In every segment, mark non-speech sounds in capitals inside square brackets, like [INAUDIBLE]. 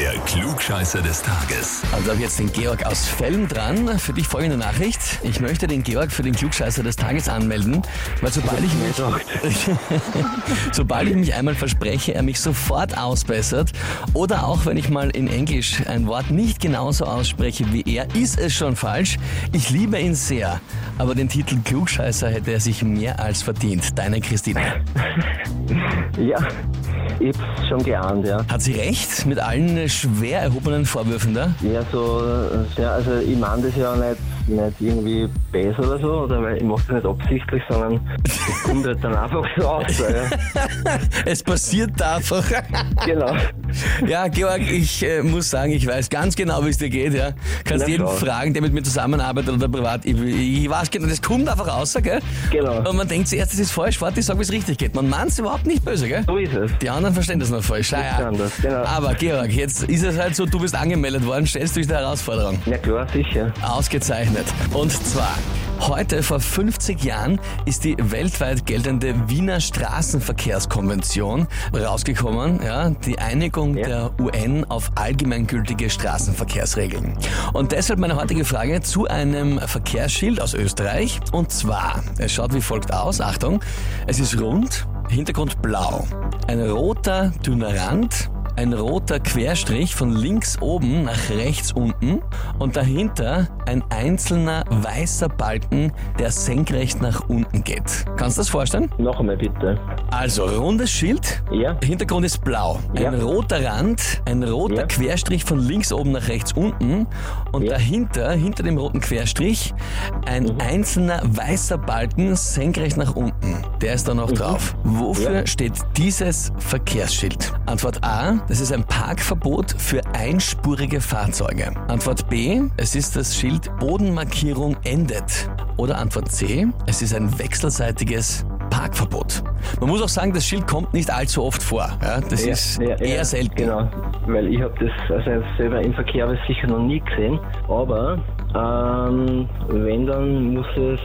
Der Klugscheißer des Tages. Also habe jetzt den Georg aus Fellm dran. Für dich folgende Nachricht. Ich möchte den Georg für den Klugscheißer des Tages anmelden, weil sobald ich mich, [LAUGHS] sobald ich mich einmal verspreche, er mich sofort ausbessert oder auch wenn ich mal in Englisch ein Wort nicht genauso ausspreche wie er, ist es schon falsch. Ich liebe ihn sehr, aber den Titel Klugscheißer hätte er sich mehr als verdient. Deine Christine. [LAUGHS] Ja, ich hab's schon geahnt, ja. Hat sie recht mit allen schwer erhobenen Vorwürfen da? Ja, so, ja, also ich meine das ja nicht, nicht irgendwie besser oder so, oder weil ich mache das nicht absichtlich, sondern es kommt halt dann einfach so aus. Ja. [LAUGHS] Es passiert einfach. [LAUGHS] Genau. Ja, Georg, ich äh, muss sagen, ich weiß ganz genau, wie es dir geht. Ja. Kannst Na jeden klar. fragen, der mit mir zusammenarbeitet oder privat. Ich, ich weiß genau, das kommt einfach raus, gell? Genau. Und man denkt zuerst, das ist falsch, warte, ich sag, wie es richtig geht. Man meint es überhaupt nicht böse, gell? So ist es. Die anderen verstehen das noch falsch. Ja. anders, genau. Aber Georg, jetzt ist es halt so, du bist angemeldet worden, stellst du dich der Herausforderung. Ja klar, sicher. Ausgezeichnet. Und zwar, heute vor 50 Jahren ist die weltweit geltende Wiener Straßenverkehrskonvention rausgekommen, ja, die Einigung Ja. der UN auf allgemeingültige Straßenverkehrsregeln. Und deshalb meine heutige Frage zu einem Verkehrsschild aus Österreich. Und zwar, es schaut wie folgt aus, Achtung, es ist rund, Hintergrund blau, ein roter dünner Rand, ein roter Querstrich von links oben nach rechts unten und dahinter ein einzelner weißer Balken, der senkrecht nach unten geht. Kannst du das vorstellen? Noch einmal bitte. Also rundes Schild, Ja, Hintergrund ist blau, ein Ja. roter Rand, ein roter Ja. Querstrich von links oben nach rechts unten und Ja. dahinter, hinter dem roten Querstrich, ein Mhm. einzelner weißer Balken senkrecht nach unten. Der ist da noch drauf. Wofür Mhm. Steht dieses Verkehrsschild? Antwort A, das ist ein Parkverbot für einspurige Fahrzeuge. Antwort B, es ist das Schild Bodenmarkierung endet. Oder Antwort C, es ist ein wechselseitiges Parkverbot. Man muss auch sagen, das Schild kommt nicht allzu oft vor. Ja, das ja, ist ja, eher selten. Genau, weil ich habe das also selber im Verkehr habe sicher noch nie gesehen, aber ähm, wenn, dann muss es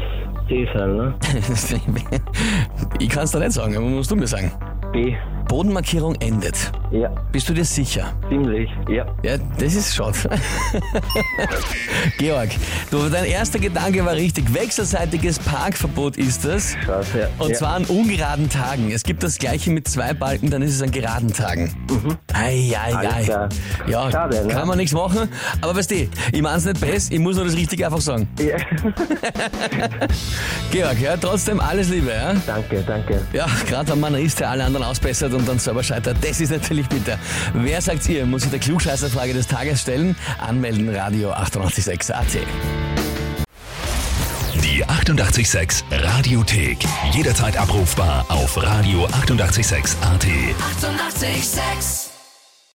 C sein, ne? [LAUGHS] ich kann es da nicht sagen, aber musst du mir sagen. B. Bodenmarkierung endet. Ja, Bist du dir sicher? ziemlich, ja. Ja, das ist schade. [LAUGHS] Georg, du, dein erster Gedanke war richtig. Wechselseitiges Parkverbot ist es. Scheiße, ja. Und ja. zwar an ungeraden Tagen. Es gibt das gleiche mit zwei Balken, dann ist es an geraden Tagen. Ei, ei, Mhm. Alles ei. klar. Ja, Schade, ne? kann man nichts machen. Aber weißt du, ich mein's nicht besser, ich muss nur das Richtige einfach sagen. ja. [LAUGHS] Georg, ja, trotzdem alles Liebe, ja? danke, danke. Ja, gerade wenn man ist, der alle anderen ausbessert und dann selber scheitert, das ist natürlich bitter. Wer sagt ihr, muss sich der Klugscheißerfrage des Tages stellen? Anmelden, Radio 886 AT. Die 88,6 Radiothek. Jederzeit abrufbar auf radio886.at. 88,6. Eighty-eight, sex.